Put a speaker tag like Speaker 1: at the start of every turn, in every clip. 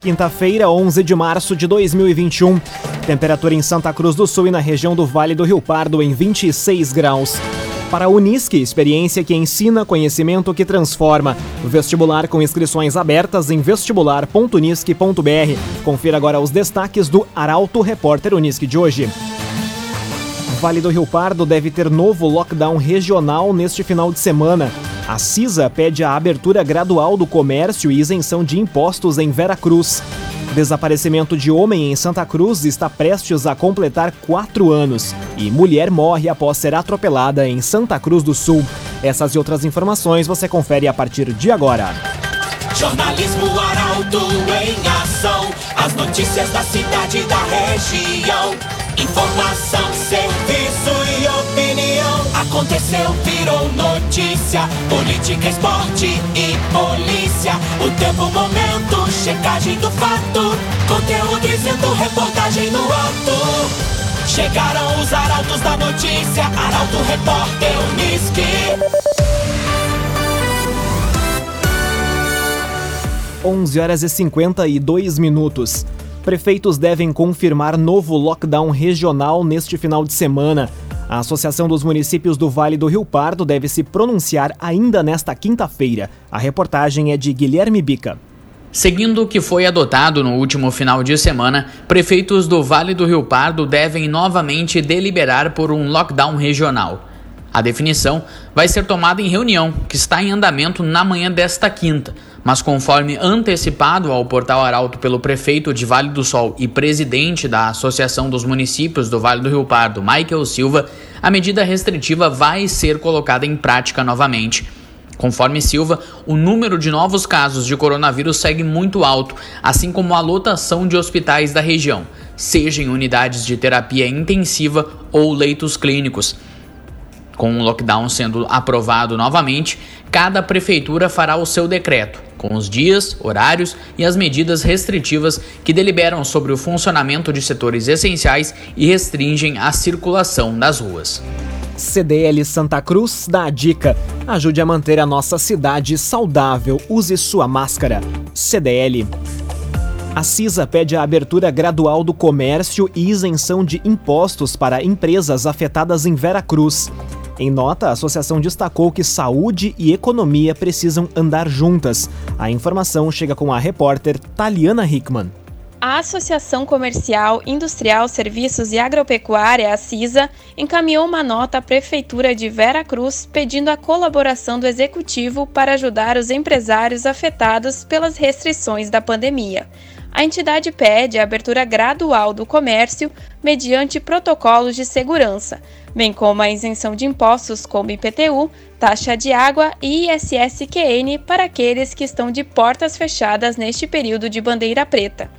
Speaker 1: Quinta-feira, 11 de março de 2021. Temperatura em Santa Cruz do Sul e na região do Vale do Rio Pardo em 26 graus. Para a Unisque, experiência que ensina, conhecimento que transforma. Vestibular com inscrições abertas em vestibular.unisque.br. Confira agora os destaques do Arauto Repórter Unisque de hoje. Vale do Rio Pardo deve ter novo lockdown regional neste final de semana. A CISA pede a abertura gradual do comércio e isenção de impostos em Vera Cruz. Desaparecimento de homem em Santa Cruz está prestes a completar quatro anos. E mulher morre após ser atropelada em Santa Cruz do Sul. Essas e outras informações você confere a partir de agora.
Speaker 2: Jornalismo Arauto em ação. As notícias da cidade e da região. Informação. Aconteceu, virou notícia. Política, esporte e polícia. O tempo, momento, checagem do fato. Conteúdo dizendo, reportagem no ato. Chegaram os arautos da notícia. Arauto, repórter, Unisque.
Speaker 1: 11 horas e 52 minutos. Prefeitos devem confirmar novo lockdown regional neste final de semana. A Associação dos Municípios do Vale do Rio Pardo deve se pronunciar ainda nesta quinta-feira. A reportagem é de Guilherme Bica.
Speaker 3: Seguindo o que foi adotado no último final de semana, prefeitos do Vale do Rio Pardo devem novamente deliberar por um lockdown regional. A definição vai ser tomada em reunião, que está em andamento na manhã desta quinta, mas conforme antecipado ao portal Arauto pelo prefeito de Vale do Sol e presidente da Associação dos Municípios do Vale do Rio Pardo, Michael Silva, a medida restritiva vai ser colocada em prática novamente. Conforme Silva, o número de novos casos de coronavírus segue muito alto, assim como a lotação de hospitais da região, seja em unidades de terapia intensiva ou leitos clínicos. Com o lockdown sendo aprovado novamente, cada prefeitura fará o seu decreto, com os dias, horários e as medidas restritivas que deliberam sobre o funcionamento de setores essenciais e restringem a circulação das ruas.
Speaker 1: CDL Santa Cruz dá a dica: ajude a manter a nossa cidade saudável, use sua máscara. CDL. A CISA pede a abertura gradual do comércio e isenção de impostos para empresas afetadas em Vera Cruz. Em nota, a associação destacou que saúde e economia precisam andar juntas. A informação chega com a repórter Taliana Hickman.
Speaker 4: A Associação Comercial, Industrial, Serviços e Agropecuária, a CISA, encaminhou uma nota à Prefeitura de Vera Cruz pedindo a colaboração do Executivo para ajudar os empresários afetados pelas restrições da pandemia. A entidade pede a abertura gradual do comércio mediante protocolos de segurança, bem como a isenção de impostos como IPTU, taxa de água e ISSQN para aqueles que estão de portas fechadas neste período de bandeira preta.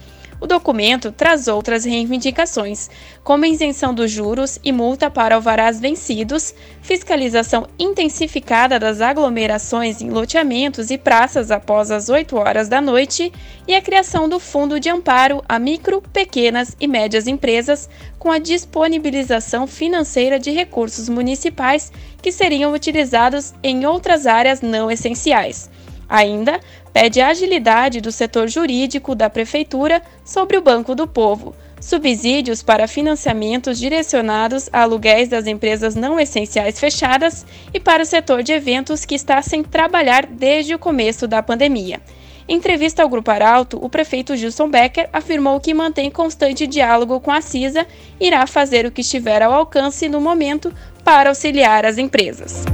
Speaker 4: O documento traz outras reivindicações, como isenção dos juros e multa para alvarás vencidos, fiscalização intensificada das aglomerações em loteamentos e praças após as 8 horas da noite e a criação do Fundo de Amparo a micro, pequenas e médias empresas com a disponibilização financeira de recursos municipais que seriam utilizados em outras áreas não essenciais. Ainda pede agilidade do setor jurídico da Prefeitura sobre o Banco do Povo, subsídios para financiamentos direcionados a aluguéis das empresas não essenciais fechadas e para o setor de eventos que está sem trabalhar desde o começo da pandemia. Em entrevista ao Grupo Arauto, o prefeito Gilson Becker afirmou que mantém constante diálogo com a CISA e irá fazer o que estiver ao alcance no momento para auxiliar as empresas.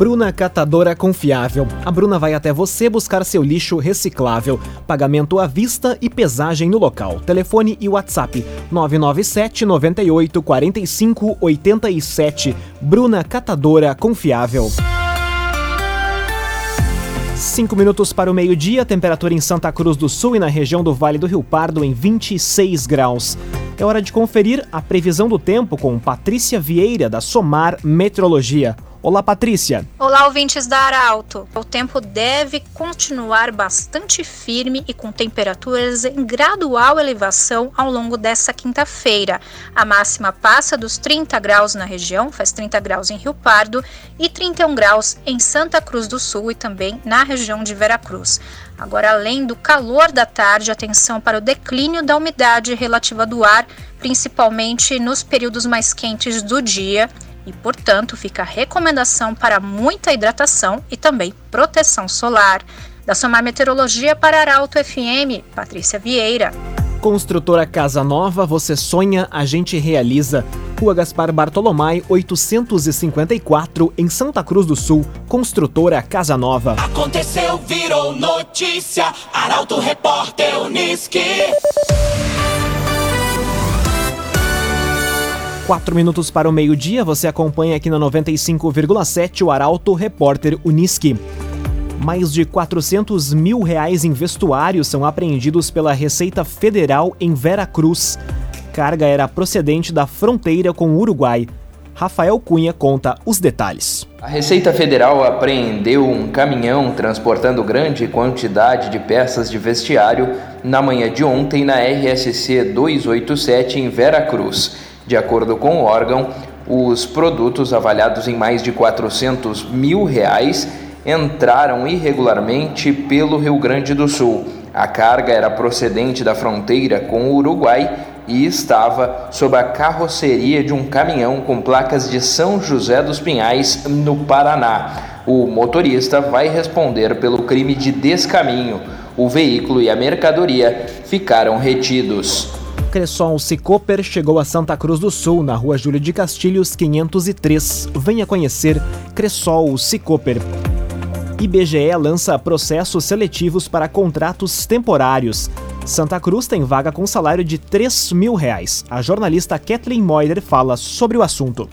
Speaker 1: Bruna Catadora Confiável. A Bruna vai até você buscar seu lixo reciclável. Pagamento à vista e pesagem no local. Telefone e WhatsApp 997 98 45 87. Bruna Catadora Confiável. Cinco minutos para o meio-dia, temperatura em Santa Cruz do Sul e na região do Vale do Rio Pardo em 26 graus. É hora de conferir a previsão do tempo com Patrícia Vieira, da Somar Metrologia. Olá, Patrícia.
Speaker 5: Olá, ouvintes da Arauto. O tempo deve continuar bastante firme e com temperaturas em gradual elevação ao longo dessa quinta-feira. A máxima passa dos 30 graus na região, faz 30 graus em Rio Pardo e 31 graus em Santa Cruz do Sul e também na região de Veracruz. Agora, além do calor da tarde, atenção para o declínio da umidade relativa do ar, principalmente nos períodos mais quentes do dia e, portanto, fica a recomendação para muita hidratação e também proteção solar. Da Somar Meteorologia para Arauto FM, Patrícia Vieira.
Speaker 1: Construtora Casa Nova, você sonha, a gente realiza. Rua Gaspar Bartolomai, 854, em Santa Cruz do Sul. Construtora Casa Nova.
Speaker 2: Aconteceu, virou notícia. Arauto Repórter Uniski.
Speaker 1: Quatro minutos para o meio-dia, você acompanha aqui na 95,7 o Arauto Repórter Uniski. Mais de 400 mil reais em vestuários são apreendidos pela Receita Federal em Vera Cruz. Carga era procedente da fronteira com o Uruguai. Rafael Cunha conta os detalhes.
Speaker 6: A Receita Federal apreendeu um caminhão transportando grande quantidade de peças de vestiário na manhã de ontem na RSC 287 em Vera Cruz. De acordo com o órgão, os produtos avaliados em mais de 400 mil reais entraram irregularmente pelo Rio Grande do Sul. A carga era procedente da fronteira com o Uruguai e estava sob a carroceria de um caminhão com placas de São José dos Pinhais, no Paraná. O motorista vai responder pelo crime de descaminho. O veículo e a mercadoria ficaram retidos.
Speaker 1: Cressol Cicoper chegou a Santa Cruz do Sul, na rua Júlio de Castilhos, 503. Venha conhecer Cressol Cicoper. IBGE lança processos seletivos para contratos temporários. Santa Cruz tem vaga com salário de 3 mil reais. A jornalista Kathleen Moider fala sobre o assunto.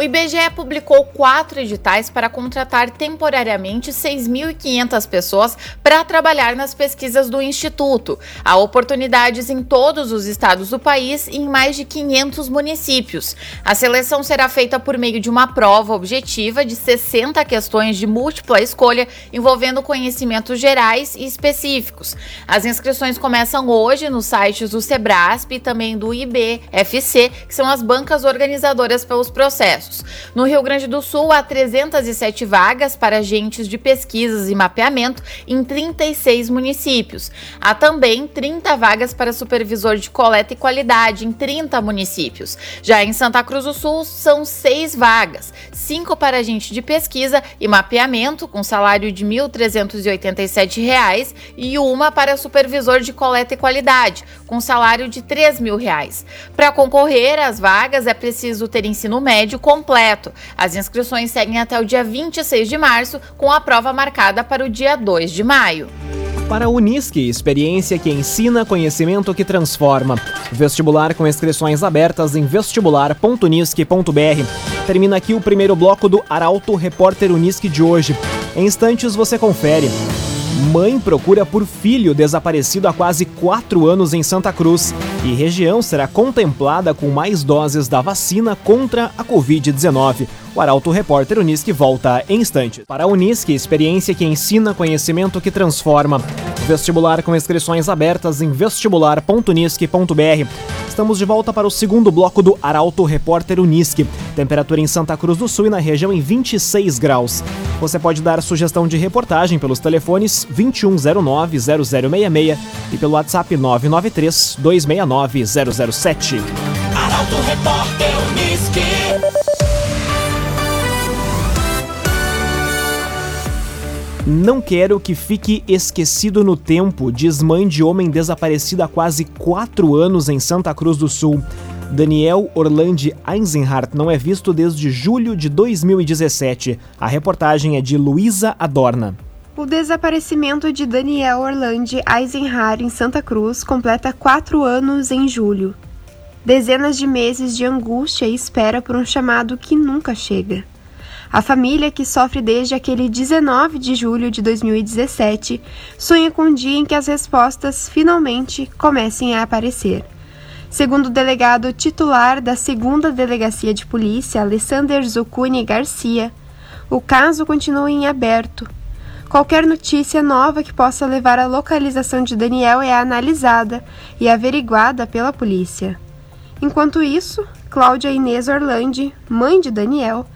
Speaker 7: O IBGE publicou quatro editais para contratar temporariamente 6.500 pessoas para trabalhar nas pesquisas do Instituto. Há oportunidades em todos os estados do país e em mais de 500 municípios. A seleção será feita por meio de uma prova objetiva de 60 questões de múltipla escolha envolvendo conhecimentos gerais e específicos. As inscrições começam hoje nos sites do Sebrasp e também do IBFC, que são as bancas organizadoras pelos processos. No Rio Grande do Sul, há 307 vagas para agentes de pesquisas e mapeamento em 36 municípios. Há também 30 vagas para supervisor de coleta e qualidade em 30 municípios. Já em Santa Cruz do Sul, são seis vagas: cinco para agente de pesquisa e mapeamento, com salário de R$ 1.387, e uma para supervisor de coleta e qualidade, com salário de R$ 3.000. Para concorrer às vagas, é preciso ter ensino médio com completo. As inscrições seguem até o dia 26 de março, com a prova marcada para o dia 2 de maio.
Speaker 1: Para a Unisque, experiência que ensina, conhecimento que transforma. Vestibular com inscrições abertas em vestibular.unisque.br. Termina aqui o primeiro bloco do Arauto Repórter Unisque de hoje. Em instantes você confere. Mãe procura por filho desaparecido há quase quatro anos em Santa Cruz. E região será contemplada com mais doses da vacina contra a Covid-19. O Arauto Repórter Unisque volta em instantes. Para a Unisque, experiência que ensina, conhecimento que transforma. Vestibular com inscrições abertas em vestibular.unisque.br. Estamos de volta para o segundo bloco do Arauto Repórter Unisque. Temperatura em Santa Cruz do Sul e na região em 26 graus. Você pode dar sugestão de reportagem pelos telefones 2109-0066 e pelo WhatsApp 993-269-007.
Speaker 2: Arauto Repórter Unisque.
Speaker 1: Não quero que fique esquecido no tempo, diz mãe de homem desaparecido há quase quatro anos em Santa Cruz do Sul. Daniel Orlandi Eisenhardt não é visto desde julho de 2017. A reportagem é de Luísa Adorna.
Speaker 8: O desaparecimento de Daniel Orlandi Eisenhardt em Santa Cruz completa quatro anos em julho. Dezenas de meses de angústia e espera por um chamado que nunca chega. A família, que sofre desde aquele 19 de julho de 2017, sonha com um dia em que as respostas finalmente comecem a aparecer. Segundo o delegado titular da segunda Delegacia de Polícia, Alessander Zucuni Garcia, o caso continua em aberto. Qualquer notícia nova que possa levar à localização de Daniel é analisada e averiguada pela polícia. Enquanto isso, Cláudia Inês Orlandi, mãe de Daniel,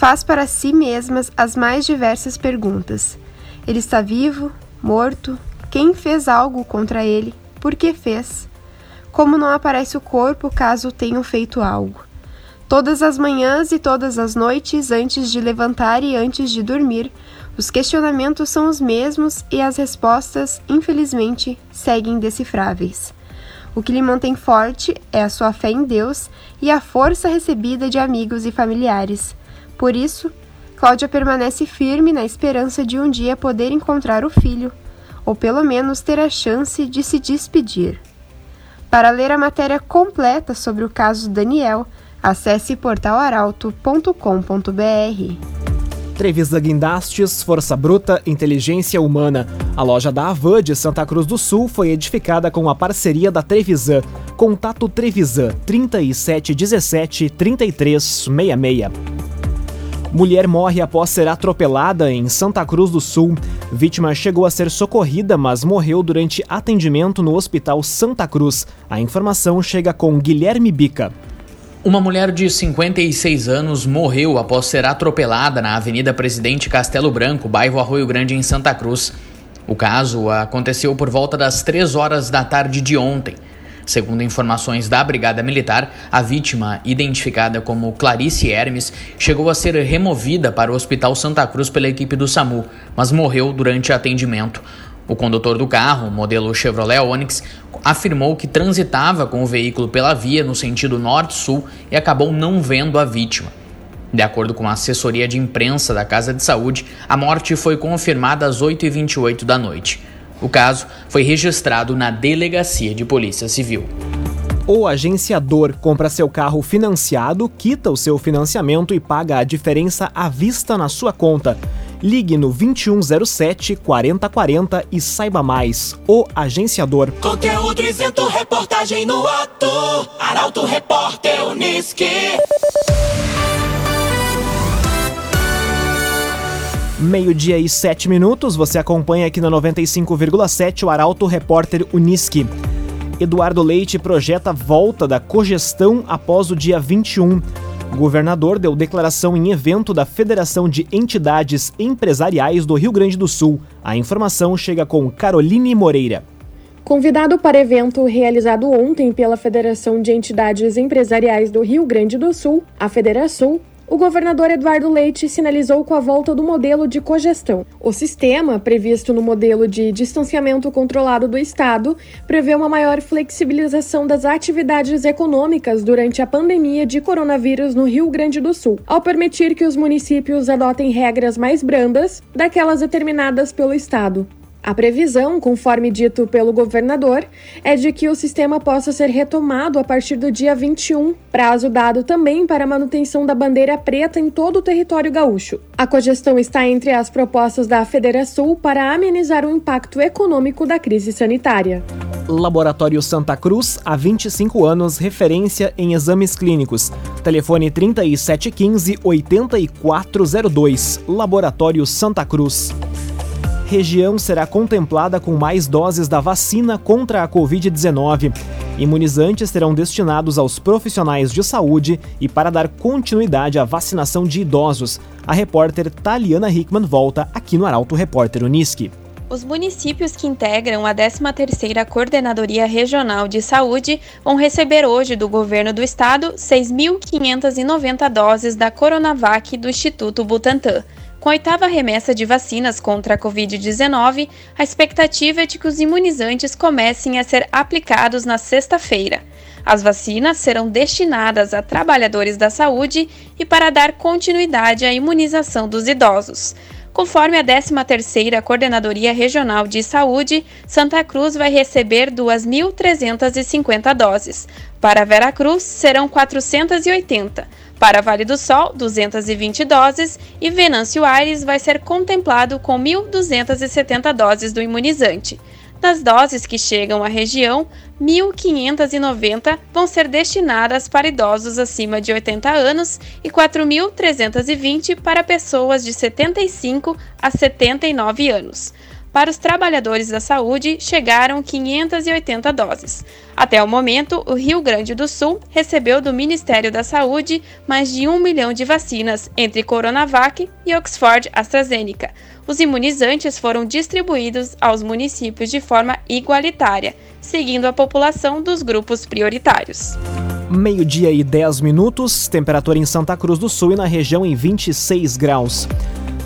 Speaker 8: faz para si mesmas as mais diversas perguntas. Ele está vivo? Morto? Quem fez algo contra ele? Por que fez? Como não aparece o corpo caso tenham feito algo? Todas as manhãs e todas as noites, antes de levantar e antes de dormir, os questionamentos são os mesmos e as respostas, infelizmente, seguem indecifráveis. O que lhe mantém forte é a sua fé em Deus e a força recebida de amigos e familiares. Por isso, Cláudia permanece firme na esperança de um dia poder encontrar o filho, ou pelo menos ter a chance de se despedir. Para ler a matéria completa sobre o caso Daniel, acesse portalaralto.com.br.
Speaker 1: Trevisa Guindastes, Força Bruta, Inteligência Humana. A loja da Avan de Santa Cruz do Sul foi edificada com a parceria da Trevisan. Contato Trevisan 3717 3366. Mulher morre após ser atropelada em Santa Cruz do Sul. Vítima chegou a ser socorrida, mas morreu durante atendimento no Hospital Santa Cruz. A informação chega com Guilherme Bica.
Speaker 3: Uma mulher de 56 anos morreu após ser atropelada na Avenida Presidente Castelo Branco, bairro Arroio Grande, em Santa Cruz. O caso aconteceu por volta das 3 horas da tarde de ontem. Segundo informações da Brigada Militar, a vítima, identificada como Clarice Hermes, chegou a ser removida para o Hospital Santa Cruz pela equipe do SAMU, mas morreu durante atendimento. O condutor do carro, modelo Chevrolet Onix, afirmou que transitava com o veículo pela via no sentido norte-sul e acabou não vendo a vítima. De acordo com a assessoria de imprensa da Casa de Saúde, a morte foi confirmada às 8h28 da noite. O caso foi registrado na Delegacia de Polícia Civil.
Speaker 1: O agenciador compra seu carro financiado, quita o seu financiamento e paga a diferença à vista na sua conta. Ligue no 2107 4040 e saiba mais. O Agenciador.
Speaker 2: Conteúdo isento, reportagem no ato. Arauto Repórter Uniski.
Speaker 1: Meio-dia e sete minutos, você acompanha aqui na 95,7 o Arauto Repórter Uniski. Eduardo Leite projeta volta da cogestão após o dia 21. O governador deu declaração em evento da Federação de Entidades Empresariais do Rio Grande do Sul. A informação chega com Caroline Moreira.
Speaker 9: Convidado para evento realizado ontem pela Federação de Entidades Empresariais do Rio Grande do Sul, a Federação, o governador Eduardo Leite sinalizou com a volta do modelo de cogestão. O sistema, previsto no modelo de distanciamento controlado do Estado, prevê uma maior flexibilização das atividades econômicas durante a pandemia de coronavírus no Rio Grande do Sul, ao permitir que os municípios adotem regras mais brandas daquelas determinadas pelo Estado. A previsão, conforme dito pelo governador, é de que o sistema possa ser retomado a partir do dia 21, prazo dado também para a manutenção da bandeira preta em todo o território gaúcho. A cogestão está entre as propostas da Federação para amenizar o impacto econômico da crise sanitária.
Speaker 1: Laboratório Santa Cruz, há 25 anos, referência em exames clínicos. Telefone 3715 8402. Laboratório Santa Cruz região será contemplada com mais doses da vacina contra a Covid-19. Imunizantes serão destinados aos profissionais de saúde e para dar continuidade à vacinação de idosos. A repórter Taliana Hickman volta aqui no Arauto Repórter Uniski.
Speaker 4: Os municípios que integram a 13ª Coordenadoria Regional de Saúde vão receber hoje do governo do estado 6.590 doses da Coronavac do Instituto Butantan. Com a oitava remessa de vacinas contra a Covid-19, a expectativa é de que os imunizantes comecem a ser aplicados na sexta-feira. As vacinas serão destinadas a trabalhadores da saúde e para dar continuidade à imunização dos idosos. Conforme a 13ª Coordenadoria Regional de Saúde, Santa Cruz vai receber 2.350 doses. Para Veracruz, serão 480. Para Vale do Sol, 220 doses e Venâncio Aires vai ser contemplado com 1.270 doses do imunizante. Das doses que chegam à região, 1.590 vão ser destinadas para idosos acima de 80 anos e 4.320 para pessoas de 75 a 79 anos. Para os trabalhadores da saúde, chegaram 580 doses. Até o momento, o Rio Grande do Sul recebeu do Ministério da Saúde mais de um milhão de vacinas entre Coronavac e Oxford AstraZeneca. Os imunizantes foram distribuídos aos municípios de forma igualitária, seguindo a população dos grupos prioritários.
Speaker 1: Meio-dia e 10 minutos, temperatura em Santa Cruz do Sul e na região em 26 graus.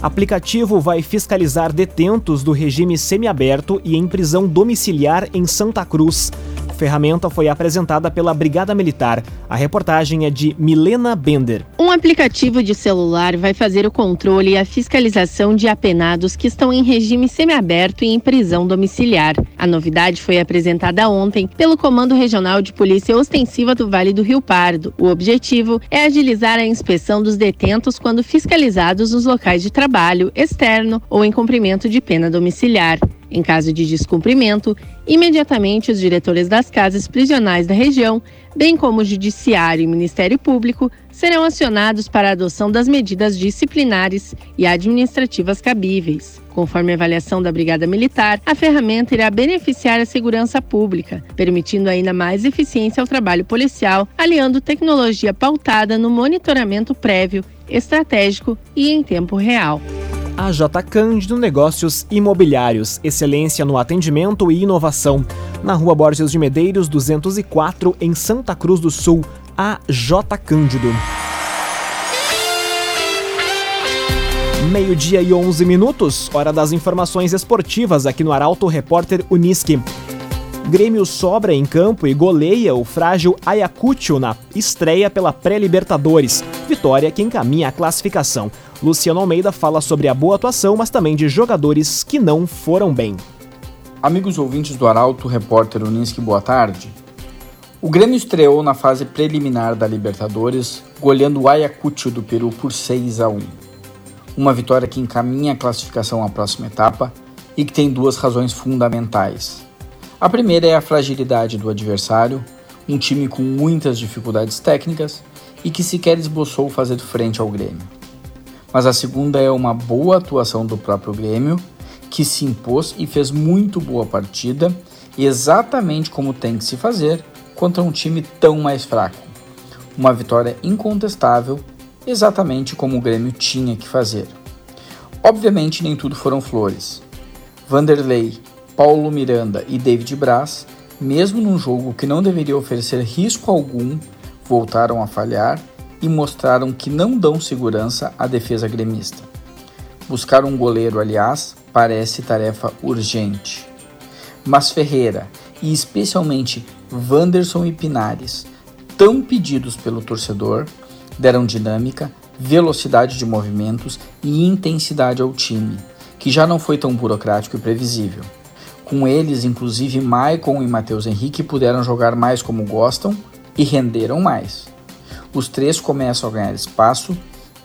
Speaker 1: Aplicativo vai fiscalizar detentos do regime semiaberto e em prisão domiciliar em Santa Cruz ferramenta foi apresentada pela Brigada Militar. A reportagem é de Milena Bender.
Speaker 10: Um aplicativo de celular vai fazer o controle e a fiscalização de apenados que estão em regime semiaberto e em prisão domiciliar. A novidade foi apresentada ontem pelo Comando Regional de Polícia Ostensiva do Vale do Rio Pardo. O objetivo é agilizar a inspeção dos detentos quando fiscalizados nos locais de trabalho, externo ou em cumprimento de pena domiciliar. Em caso de descumprimento, imediatamente os diretores das casas prisionais da região, bem como o Judiciário e Ministério Público, serão acionados para a adoção das medidas disciplinares e administrativas cabíveis. Conforme a avaliação da Brigada Militar, a ferramenta irá beneficiar a segurança pública, permitindo ainda mais eficiência ao trabalho policial, aliando tecnologia pautada no monitoramento prévio, estratégico e em tempo real.
Speaker 1: A J. Cândido Negócios Imobiliários, excelência no atendimento e inovação. Na Rua Borges de Medeiros, 204, em Santa Cruz do Sul. A J. Cândido. Meio-dia e 11 minutos, hora das informações esportivas aqui no Arauto Repórter Uniski. Grêmio sobra em campo e goleia o frágil Ayacucho na estreia pela pré-Libertadores. Vitória que encaminha a classificação. Luciano Almeida fala sobre a boa atuação, mas também de jogadores que não foram bem.
Speaker 11: Amigos ouvintes do Arauto, repórter Uninski, boa tarde. O Grêmio estreou na fase preliminar da Libertadores, goleando o Ayacucho do Peru por 6 a 1. Uma vitória que encaminha a classificação à próxima etapa e que tem duas razões fundamentais. A primeira é a fragilidade do adversário, um time com muitas dificuldades técnicas e que sequer esboçou fazer frente ao Grêmio. Mas a segunda é uma boa atuação do próprio Grêmio, que se impôs e fez muito boa partida, exatamente como tem que se fazer contra um time tão mais fraco. Uma vitória incontestável, exatamente como o Grêmio tinha que fazer. Obviamente nem tudo foram flores. Vanderlei Paulo Miranda e David Braz, mesmo num jogo que não deveria oferecer risco algum, voltaram a falhar e mostraram que não dão segurança à defesa gremista. Buscar um goleiro, aliás, parece tarefa urgente. Mas Ferreira, e especialmente Wanderson e Pinares, tão pedidos pelo torcedor, deram dinâmica, velocidade de movimentos e intensidade ao time, que já não foi tão burocrático e previsível. Com eles, inclusive Maicon e Matheus Henrique puderam jogar mais como gostam e renderam mais. Os três começam a ganhar espaço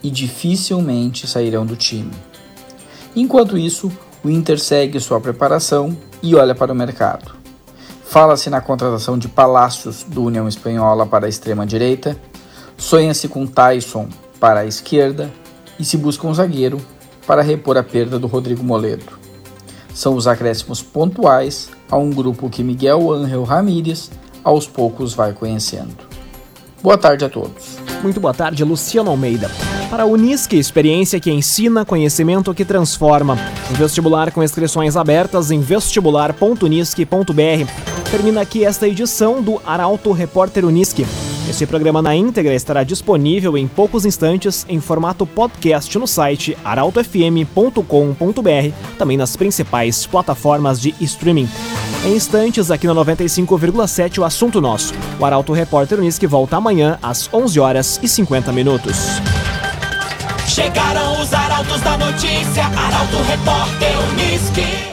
Speaker 11: e dificilmente sairão do time. Enquanto isso, o Inter segue sua preparação e olha para o mercado. Fala-se na contratação de Palácios do União Espanhola para a extrema-direita, sonha-se com Tyson para a esquerda e se busca um zagueiro para repor a perda do Rodrigo Moledo são os acréscimos pontuais a um grupo que Miguel Ángel Ramírez aos poucos vai conhecendo. Boa tarde a todos.
Speaker 1: Muito boa tarde, Luciano Almeida. Para a Unisque, experiência que ensina, conhecimento que transforma. vestibular com inscrições abertas em vestibular.unisque.br. Termina aqui esta edição do Arauto Repórter Unisque. Este programa na íntegra estará disponível em poucos instantes em formato podcast no site arautofm.com.br, também nas principais plataformas de streaming. Em instantes, aqui no 95,7, o assunto nosso. O Arauto Repórter Unisque volta amanhã às 11 horas e 50 minutos.
Speaker 2: Chegaram os arautos da notícia, Arauto Repórter Unisque.